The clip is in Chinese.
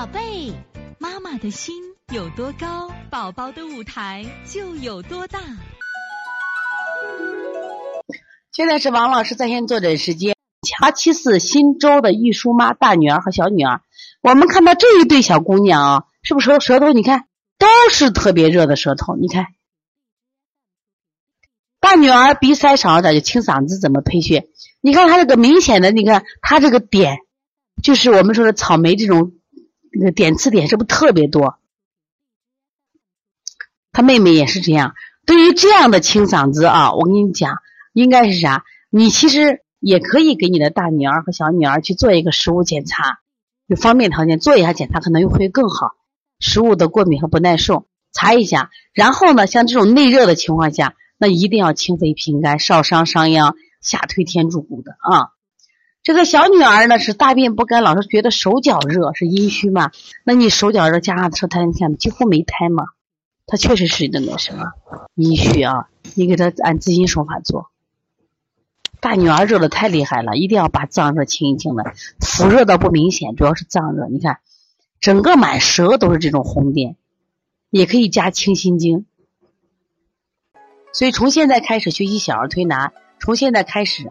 宝贝，妈妈的心有多高，宝宝的舞台就有多大。现在是王老师在线坐诊时间。八七四新州的玉叔妈大女儿和小女儿，我们看到这一对小姑娘啊，是不是舌舌头？你看都是特别热的舌头。你看，大女儿鼻塞少点就清嗓子，怎么配穴？你看她这个明显的，你看她这个点，就是我们说的草莓这种那个点刺点，是不是特别多？他妹妹也是这样。对于这样的清嗓子啊，我跟你讲，应该是啥？你其实。也可以给你的大女儿和小女儿去做一个食物检查，有方便条件做一下检查，可能又会更好。食物的过敏和不耐受，查一下。然后呢，像这种内热的情况下，那一定要清肺平肝、少商伤阳、下推天柱骨的啊。这个小女儿呢是大便不干，老是觉得手脚热，是阴虚嘛？那你手脚热加上舌苔，你看几乎没苔嘛？她确实是那个什么阴虚啊。你给她按滋阴手法做。大女儿热的太厉害了，一定要把脏热清一清的。腹热倒不明显，主要是脏热。你看，整个满舌都是这种红点，也可以加清心经。所以从现在开始学习小儿推拿，从现在开始